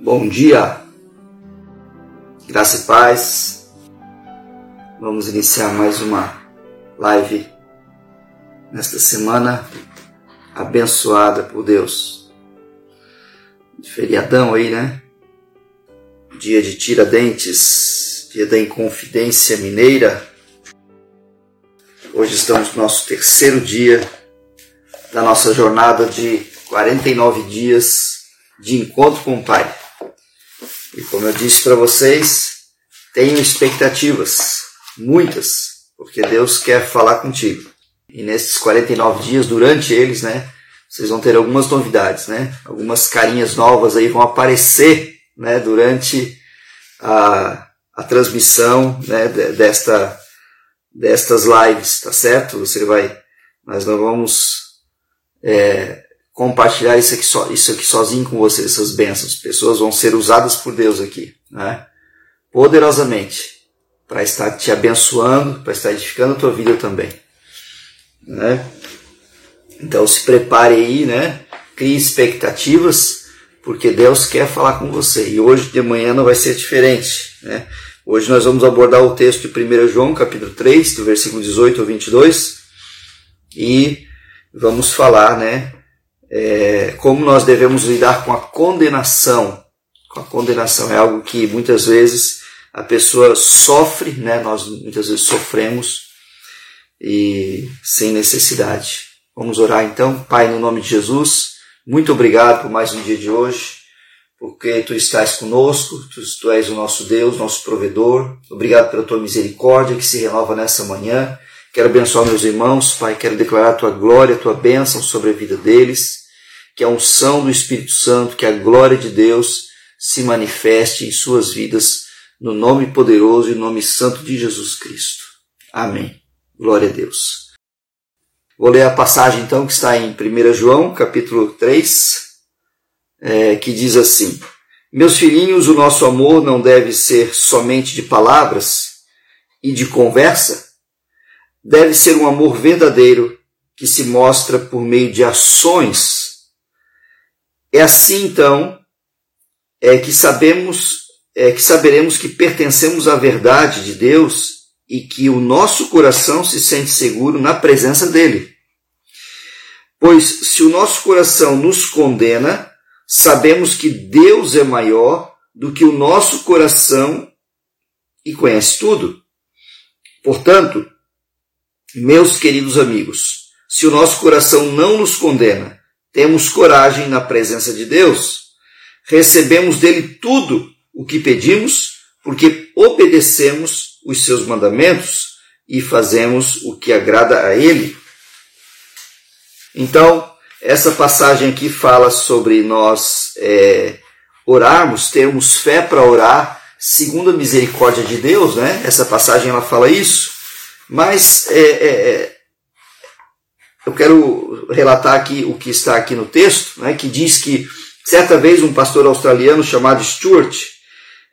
Bom dia, graça e paz. Vamos iniciar mais uma live nesta semana abençoada por Deus. De feriadão aí, né? Dia de Tiradentes, dia da Inconfidência Mineira. Hoje estamos no nosso terceiro dia da nossa jornada de 49 dias de encontro com o Pai. E como eu disse para vocês, tenho expectativas, muitas, porque Deus quer falar contigo. E nesses 49 dias, durante eles, né, vocês vão ter algumas novidades, né? Algumas carinhas novas aí vão aparecer, né, durante a, a transmissão, né, desta destas lives, tá certo? Você vai, nós não vamos é, compartilhar isso aqui, so, isso aqui sozinho com você, essas bênçãos. Pessoas vão ser usadas por Deus aqui, né? Poderosamente, para estar te abençoando, para estar edificando a tua vida também, né? Então se prepare aí, né? Crie expectativas, porque Deus quer falar com você. E hoje de manhã não vai ser diferente, né? Hoje nós vamos abordar o texto de 1 João, capítulo 3, do versículo 18 ao 22, e vamos falar, né, é, como nós devemos lidar com a condenação. Com a condenação é algo que muitas vezes a pessoa sofre, né? Nós muitas vezes sofremos e sem necessidade. Vamos orar então, Pai, no nome de Jesus. Muito obrigado por mais um dia de hoje, porque tu estás conosco, tu, tu és o nosso Deus, nosso provedor. Obrigado pela tua misericórdia que se renova nessa manhã. Quero abençoar meus irmãos, Pai, quero declarar a tua glória, a tua bênção sobre a vida deles que a unção do Espírito Santo, que a glória de Deus se manifeste em suas vidas, no nome poderoso e nome santo de Jesus Cristo. Amém. Glória a Deus. Vou ler a passagem então que está em 1 João, capítulo 3, é, que diz assim: Meus filhinhos, o nosso amor não deve ser somente de palavras e de conversa, deve ser um amor verdadeiro que se mostra por meio de ações é assim então é que sabemos é que saberemos que pertencemos à verdade de Deus e que o nosso coração se sente seguro na presença dele. Pois se o nosso coração nos condena, sabemos que Deus é maior do que o nosso coração e conhece tudo. Portanto, meus queridos amigos, se o nosso coração não nos condena, temos coragem na presença de Deus, recebemos dele tudo o que pedimos, porque obedecemos os seus mandamentos e fazemos o que agrada a ele. Então, essa passagem aqui fala sobre nós é, orarmos, termos fé para orar segundo a misericórdia de Deus, né? Essa passagem ela fala isso, mas é, é, é eu quero relatar aqui o que está aqui no texto, né, que diz que certa vez um pastor australiano chamado Stuart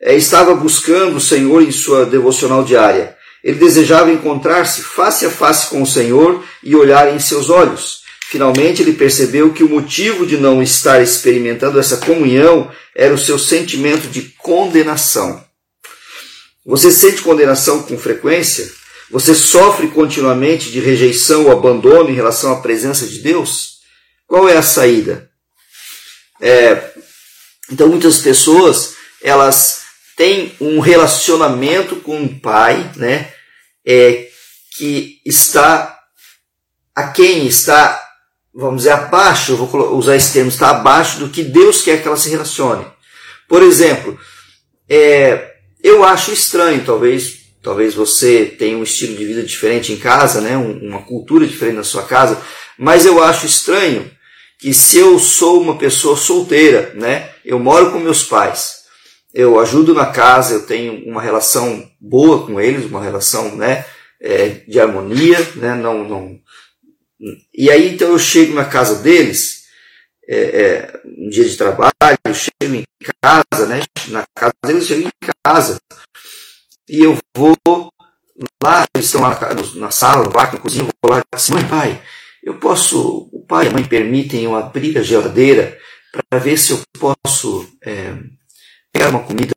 é, estava buscando o Senhor em sua devocional diária. Ele desejava encontrar-se face a face com o Senhor e olhar em seus olhos. Finalmente ele percebeu que o motivo de não estar experimentando essa comunhão era o seu sentimento de condenação. Você sente condenação com frequência? Você sofre continuamente de rejeição ou abandono em relação à presença de Deus? Qual é a saída? É, então, muitas pessoas elas têm um relacionamento com o pai, né? É, que está a quem está, vamos dizer, abaixo, vou usar esse termo, está abaixo do que Deus quer que ela se relacione. Por exemplo, é, eu acho estranho, talvez Talvez você tenha um estilo de vida diferente em casa, né? uma cultura diferente na sua casa, mas eu acho estranho que se eu sou uma pessoa solteira, né? eu moro com meus pais, eu ajudo na casa, eu tenho uma relação boa com eles, uma relação né, é, de harmonia, né? não, não... e aí então eu chego na casa deles, é, é, um dia de trabalho, eu chego em casa, né? na casa deles eu chego em casa, e eu vou lá, eles estão lá na, sala, no na cozinha, eu vou lá e assim, mãe, pai, Eu posso, o pai e a mãe permitem eu abrir a geladeira para ver se eu posso é, pegar uma comida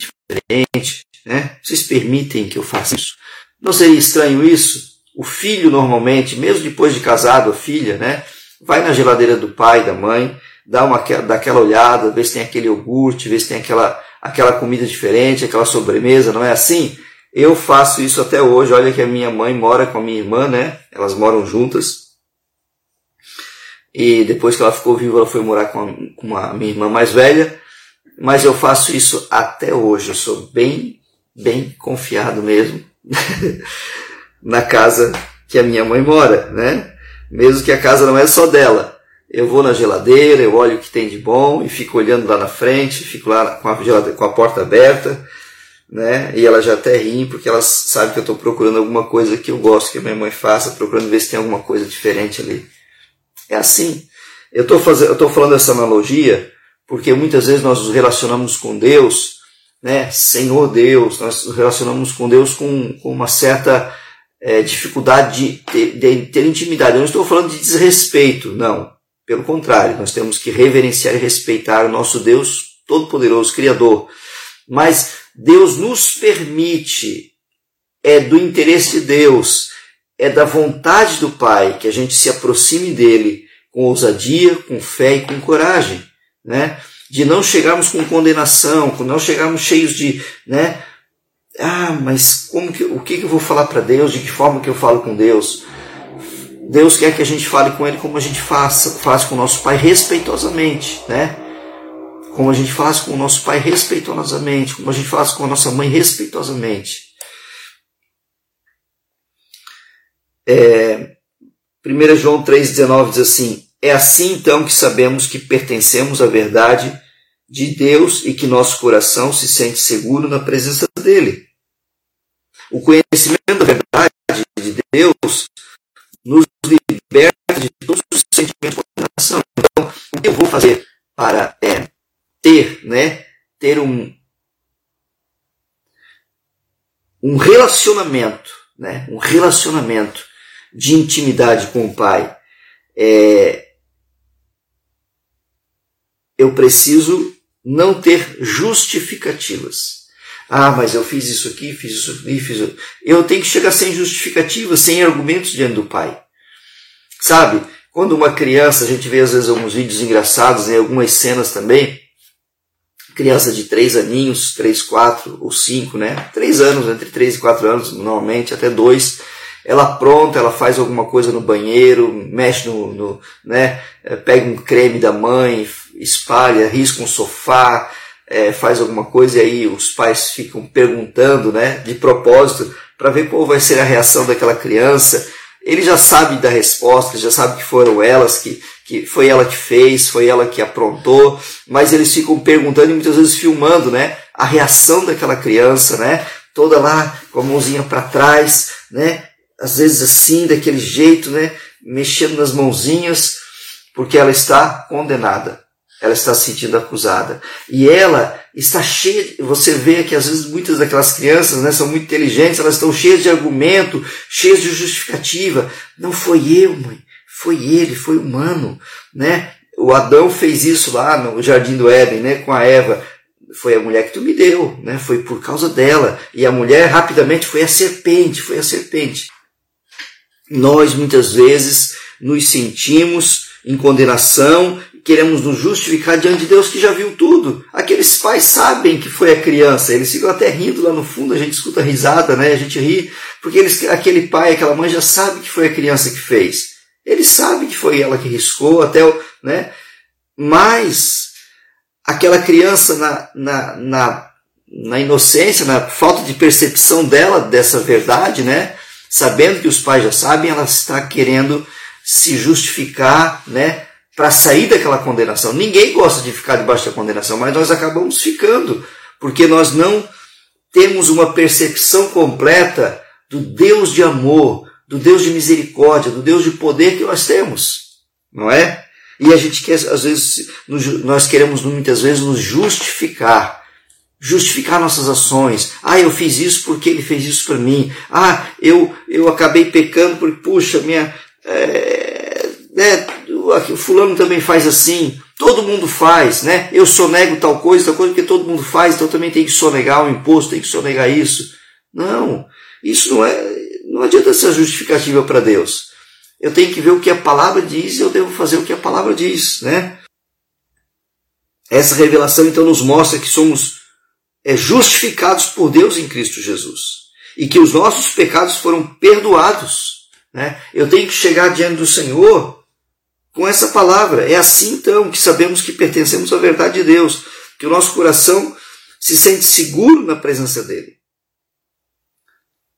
diferente, né? Vocês permitem que eu faça isso? Não seria estranho isso? O filho normalmente, mesmo depois de casado, a filha, né? Vai na geladeira do pai, da mãe, dá uma dá aquela olhada, vê se tem aquele iogurte, vê se tem aquela aquela comida diferente, aquela sobremesa, não é assim? Eu faço isso até hoje. Olha que a minha mãe mora com a minha irmã, né? Elas moram juntas. E depois que ela ficou viva, ela foi morar com a, com a minha irmã mais velha. Mas eu faço isso até hoje. Eu sou bem, bem confiado mesmo na casa que a minha mãe mora, né? Mesmo que a casa não é só dela. Eu vou na geladeira, eu olho o que tem de bom e fico olhando lá na frente, fico lá com a, com a porta aberta né? E ela já até ri porque ela sabe que eu estou procurando alguma coisa que eu gosto que a minha mãe faça, procurando ver se tem alguma coisa diferente ali. É assim. Eu estou fazendo, eu falando essa analogia porque muitas vezes nós nos relacionamos com Deus, né? Senhor Deus, nós nos relacionamos com Deus com, com uma certa é, dificuldade de ter, de ter intimidade. Eu não estou falando de desrespeito, não. Pelo contrário, nós temos que reverenciar e respeitar o nosso Deus Todo-Poderoso, Criador. Mas Deus nos permite, é do interesse de Deus, é da vontade do Pai que a gente se aproxime dele com ousadia, com fé e com coragem, né? De não chegarmos com condenação, não chegarmos cheios de, né? Ah, mas como que, o que, que eu vou falar para Deus? De que forma que eu falo com Deus? Deus quer que a gente fale com Ele como a gente faça, faz com o nosso Pai respeitosamente, né? como a gente faz com o nosso pai respeitosamente, como a gente faz com a nossa mãe respeitosamente. É, 1 João 3,19 diz assim: É assim então que sabemos que pertencemos à verdade de Deus e que nosso coração se sente seguro na presença dele. O conhecimento da verdade de Deus nos liberta de todos os sentimentos de condenação. Então, o que eu vou fazer para é, ter, né? Ter um, um relacionamento, né? Um relacionamento de intimidade com o Pai. É, eu preciso não ter justificativas. Ah, mas eu fiz isso aqui, fiz isso aqui, fiz isso. Eu tenho que chegar sem justificativas, sem argumentos diante do Pai. Sabe? Quando uma criança, a gente vê às vezes alguns vídeos engraçados, em algumas cenas também, criança de 3 aninhos, 3, 4 ou 5, né? 3 anos, entre 3 e 4 anos, normalmente, até 2. Ela pronta, ela faz alguma coisa no banheiro, mexe no, no né? Eh, pega um creme da mãe, espalha, risca um sofá, é, faz alguma coisa e aí os pais ficam perguntando, né? De propósito, para ver qual vai ser a reação daquela criança. Ele já sabe da resposta, já sabe que foram elas que, que foi ela que fez, foi ela que aprontou, mas eles ficam perguntando e muitas vezes filmando, né, a reação daquela criança, né, toda lá com a mãozinha para trás, né, às vezes assim, daquele jeito, né, mexendo nas mãozinhas, porque ela está condenada, ela está se sentindo acusada. E ela está cheia, você vê que às vezes muitas daquelas crianças né, são muito inteligentes, elas estão cheias de argumento, cheias de justificativa. Não foi eu, mãe. Foi ele, foi humano, né? O Adão fez isso lá no jardim do Éden, né, com a Eva. Foi a mulher que tu me deu, né? Foi por causa dela. E a mulher rapidamente foi a serpente, foi a serpente. Nós muitas vezes nos sentimos em condenação, queremos nos justificar diante de Deus que já viu tudo. Aqueles pais sabem que foi a criança, eles ficam até rindo lá no fundo, a gente escuta risada, né? A gente ri, porque eles, aquele pai, aquela mãe já sabe que foi a criança que fez. Ele sabe que foi ela que riscou, até o, né? Mas aquela criança na, na, na, na inocência, na falta de percepção dela dessa verdade, né? Sabendo que os pais já sabem, ela está querendo se justificar, né? Para sair daquela condenação. Ninguém gosta de ficar debaixo da condenação, mas nós acabamos ficando, porque nós não temos uma percepção completa do Deus de amor, do Deus de misericórdia, do Deus de poder que nós temos, não é? E a gente quer, às vezes, nós queremos muitas vezes nos justificar, justificar nossas ações. Ah, eu fiz isso porque ele fez isso para mim. Ah, eu, eu acabei pecando porque, puxa, minha, é, né, o fulano também faz assim, todo mundo faz, né? Eu sonego tal coisa, tal coisa, porque todo mundo faz, então também tem que sonegar o imposto, tem que sonegar isso. Não, isso não é, não adianta ser justificativa para Deus. Eu tenho que ver o que a palavra diz e eu devo fazer o que a palavra diz, né? Essa revelação então nos mostra que somos é, justificados por Deus em Cristo Jesus e que os nossos pecados foram perdoados. Né? Eu tenho que chegar diante do Senhor com essa palavra. É assim então que sabemos que pertencemos à verdade de Deus, que o nosso coração se sente seguro na presença dele.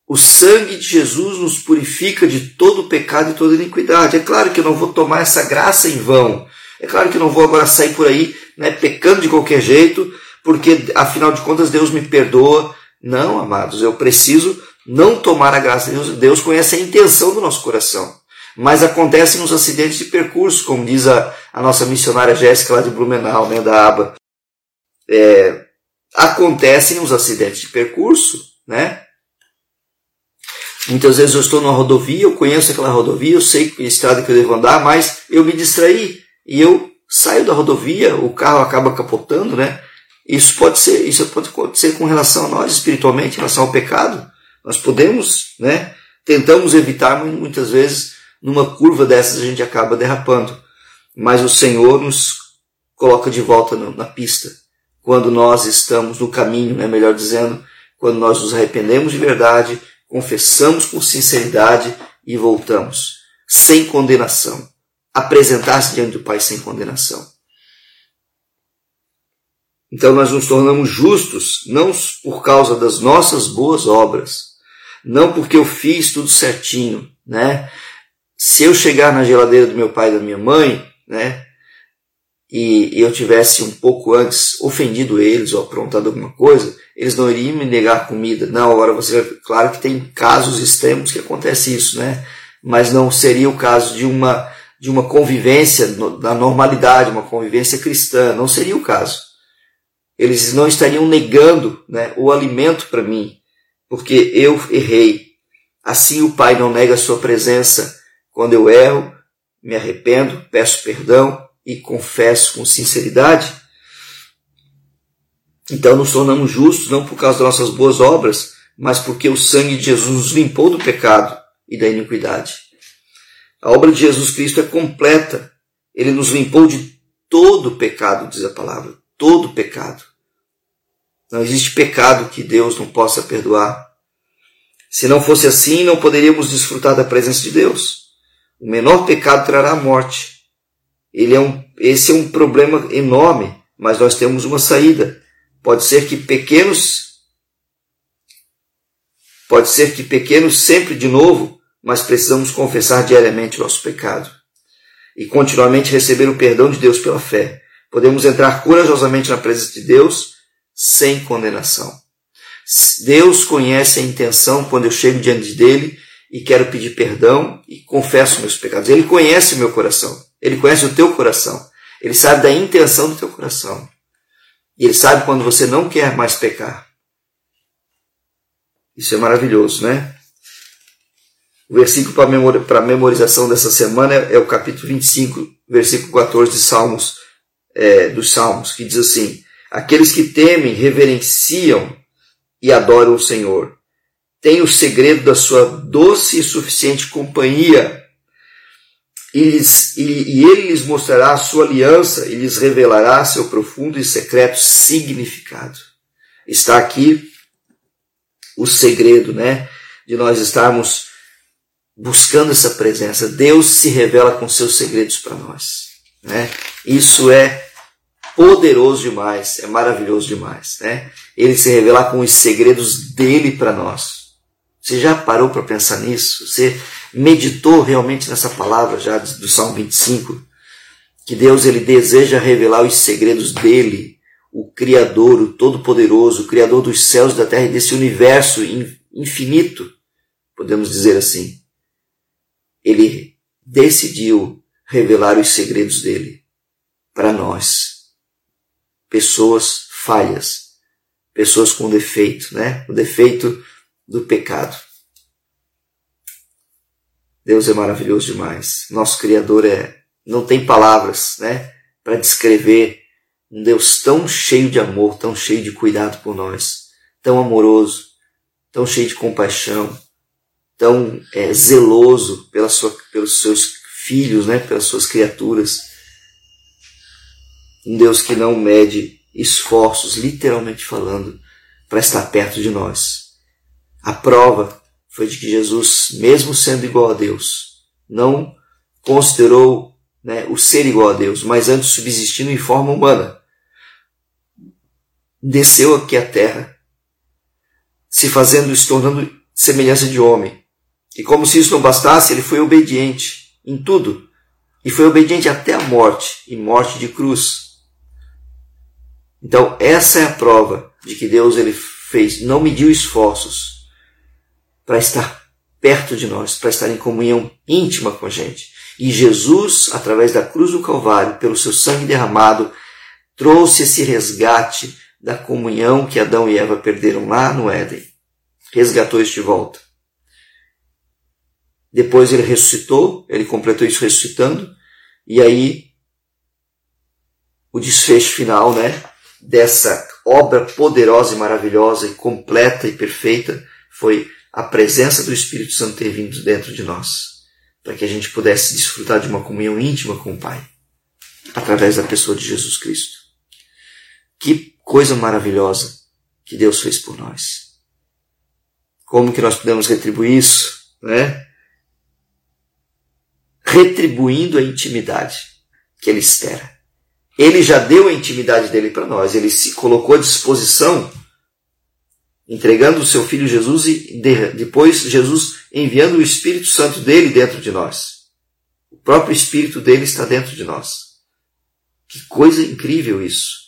O sangue de Jesus nos purifica de todo pecado e toda iniquidade. É claro que eu não vou tomar essa graça em vão. É claro que eu não vou agora sair por aí né, pecando de qualquer jeito, porque afinal de contas Deus me perdoa. Não, amados, eu preciso não tomar a graça de Deus. Deus conhece a intenção do nosso coração. Mas acontecem nos acidentes de percurso, como diz a, a nossa missionária Jéssica lá de Blumenau, né, da ABA. É, acontecem os acidentes de percurso, né? Muitas vezes eu estou numa rodovia, eu conheço aquela rodovia, eu sei que estrada que eu devo andar, mas eu me distraí e eu saio da rodovia, o carro acaba capotando, né? Isso pode ser, isso pode acontecer com relação a nós espiritualmente, em relação ao pecado. Nós podemos, né? Tentamos evitar, muitas vezes numa curva dessas a gente acaba derrapando. Mas o Senhor nos coloca de volta na pista quando nós estamos no caminho, né? Melhor dizendo, quando nós nos arrependemos de verdade confessamos com sinceridade e voltamos, sem condenação. Apresentar-se diante do Pai sem condenação. Então nós nos tornamos justos, não por causa das nossas boas obras, não porque eu fiz tudo certinho, né? Se eu chegar na geladeira do meu pai e da minha mãe, né, e eu tivesse um pouco antes ofendido eles ou aprontado alguma coisa, eles não iriam me negar comida. Não, agora você claro que tem casos extremos que acontece isso, né? Mas não seria o caso de uma de uma convivência da normalidade, uma convivência cristã, não seria o caso. Eles não estariam negando, né, o alimento para mim, porque eu errei. Assim o Pai não nega a sua presença quando eu erro, me arrependo, peço perdão e confesso com sinceridade, então nos tornamos justos não por causa das nossas boas obras, mas porque o sangue de Jesus nos limpou do pecado e da iniquidade. A obra de Jesus Cristo é completa. Ele nos limpou de todo pecado, diz a palavra. Todo pecado. Não existe pecado que Deus não possa perdoar. Se não fosse assim, não poderíamos desfrutar da presença de Deus. O menor pecado trará a morte. Ele é um, esse é um problema enorme, mas nós temos uma saída. Pode ser que pequenos, pode ser que pequenos sempre de novo, mas precisamos confessar diariamente o nosso pecado e continuamente receber o perdão de Deus pela fé. Podemos entrar corajosamente na presença de Deus sem condenação. Deus conhece a intenção quando eu chego diante dele e quero pedir perdão e confesso meus pecados. Ele conhece meu coração. Ele conhece o teu coração. Ele sabe da intenção do teu coração. E ele sabe quando você não quer mais pecar. Isso é maravilhoso, né? O versículo para memorização dessa semana é, o capítulo 25, versículo 14 de Salmos, é, dos Salmos, que diz assim: Aqueles que temem, reverenciam e adoram o Senhor. Têm o segredo da sua doce e suficiente companhia e, lhes, e, e ele lhes mostrará a sua aliança e lhes revelará seu profundo e secreto significado. Está aqui o segredo, né, de nós estarmos buscando essa presença. Deus se revela com seus segredos para nós, né? Isso é poderoso demais, é maravilhoso demais, né? Ele se revelar com os segredos dele para nós. Você já parou para pensar nisso? Você meditou realmente nessa palavra já do Salmo 25? Que Deus ele deseja revelar os segredos dele, o Criador, o Todo-Poderoso, o Criador dos céus da terra e desse universo infinito, podemos dizer assim. Ele decidiu revelar os segredos dele para nós, pessoas falhas, pessoas com defeito, né? O defeito do pecado. Deus é maravilhoso demais. Nosso Criador é não tem palavras, né, para descrever um Deus tão cheio de amor, tão cheio de cuidado por nós, tão amoroso, tão cheio de compaixão, tão é, zeloso pela sua, pelos seus filhos, né, pelas suas criaturas. Um Deus que não mede esforços, literalmente falando, para estar perto de nós. A prova foi de que Jesus, mesmo sendo igual a Deus, não considerou né, o ser igual a Deus, mas antes subsistindo em forma humana. Desceu aqui à terra, se fazendo, se tornando semelhança de homem. E como se isso não bastasse, ele foi obediente em tudo. E foi obediente até a morte, e morte de cruz. Então, essa é a prova de que Deus ele fez, não mediu esforços para estar perto de nós, para estar em comunhão íntima com a gente. E Jesus, através da cruz do Calvário, pelo seu sangue derramado, trouxe esse resgate da comunhão que Adão e Eva perderam lá no Éden. Resgatou isso de volta. Depois ele ressuscitou, ele completou isso ressuscitando, e aí o desfecho final, né, dessa obra poderosa e maravilhosa e completa e perfeita foi a presença do Espírito Santo ter vindo dentro de nós, para que a gente pudesse desfrutar de uma comunhão íntima com o Pai, através da pessoa de Jesus Cristo. Que coisa maravilhosa que Deus fez por nós. Como que nós podemos retribuir isso, né? Retribuindo a intimidade que Ele espera. Ele já deu a intimidade dele para nós, ele se colocou à disposição, entregando o seu filho Jesus e depois Jesus enviando o Espírito Santo dele dentro de nós. O próprio Espírito dele está dentro de nós. Que coisa incrível isso.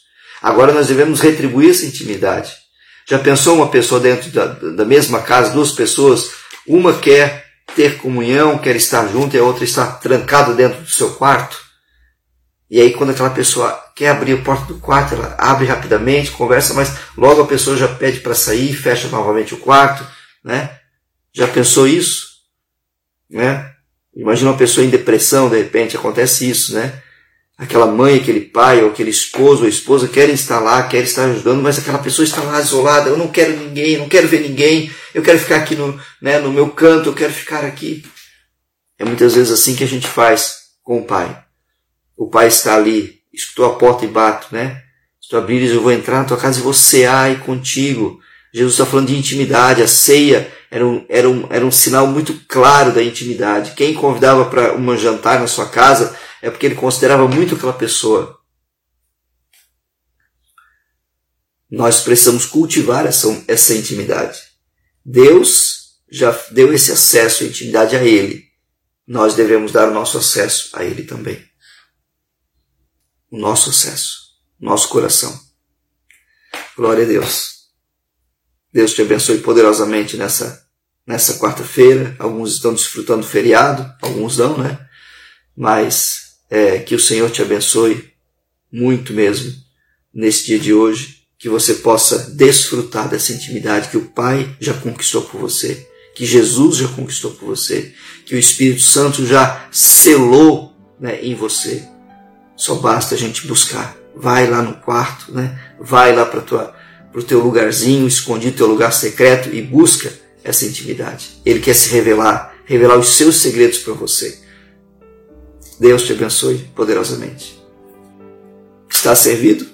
Agora nós devemos retribuir essa intimidade. Já pensou uma pessoa dentro da, da mesma casa, duas pessoas, uma quer ter comunhão, quer estar junto e a outra está trancada dentro do seu quarto? E aí, quando aquela pessoa quer abrir a porta do quarto, ela abre rapidamente, conversa, mas logo a pessoa já pede para sair, fecha novamente o quarto, né? Já pensou isso? Né? Imagina uma pessoa em depressão, de repente, acontece isso, né? Aquela mãe, aquele pai, ou aquele esposo ou esposa querem estar lá, querem estar ajudando, mas aquela pessoa está lá isolada, eu não quero ninguém, não quero ver ninguém, eu quero ficar aqui no, né, no meu canto, eu quero ficar aqui. É muitas vezes assim que a gente faz com o pai. O pai está ali, escutou a porta e bato, né? Se tu abrires, eu vou entrar na tua casa e vou cear contigo. Jesus está falando de intimidade, a ceia era um, era, um, era um sinal muito claro da intimidade. Quem convidava para um jantar na sua casa é porque ele considerava muito aquela pessoa. Nós precisamos cultivar essa, essa intimidade. Deus já deu esse acesso à intimidade a Ele. Nós devemos dar o nosso acesso a Ele também o nosso acesso, nosso coração. Glória a Deus. Deus te abençoe poderosamente nessa, nessa quarta-feira. Alguns estão desfrutando do feriado, alguns não, né? Mas é, que o Senhor te abençoe muito mesmo nesse dia de hoje. Que você possa desfrutar dessa intimidade que o Pai já conquistou por você, que Jesus já conquistou por você, que o Espírito Santo já selou né, em você só basta a gente buscar. Vai lá no quarto, né? Vai lá para o teu lugarzinho, escondido, teu lugar secreto e busca essa intimidade. Ele quer se revelar, revelar os seus segredos para você. Deus te abençoe poderosamente. Está servido?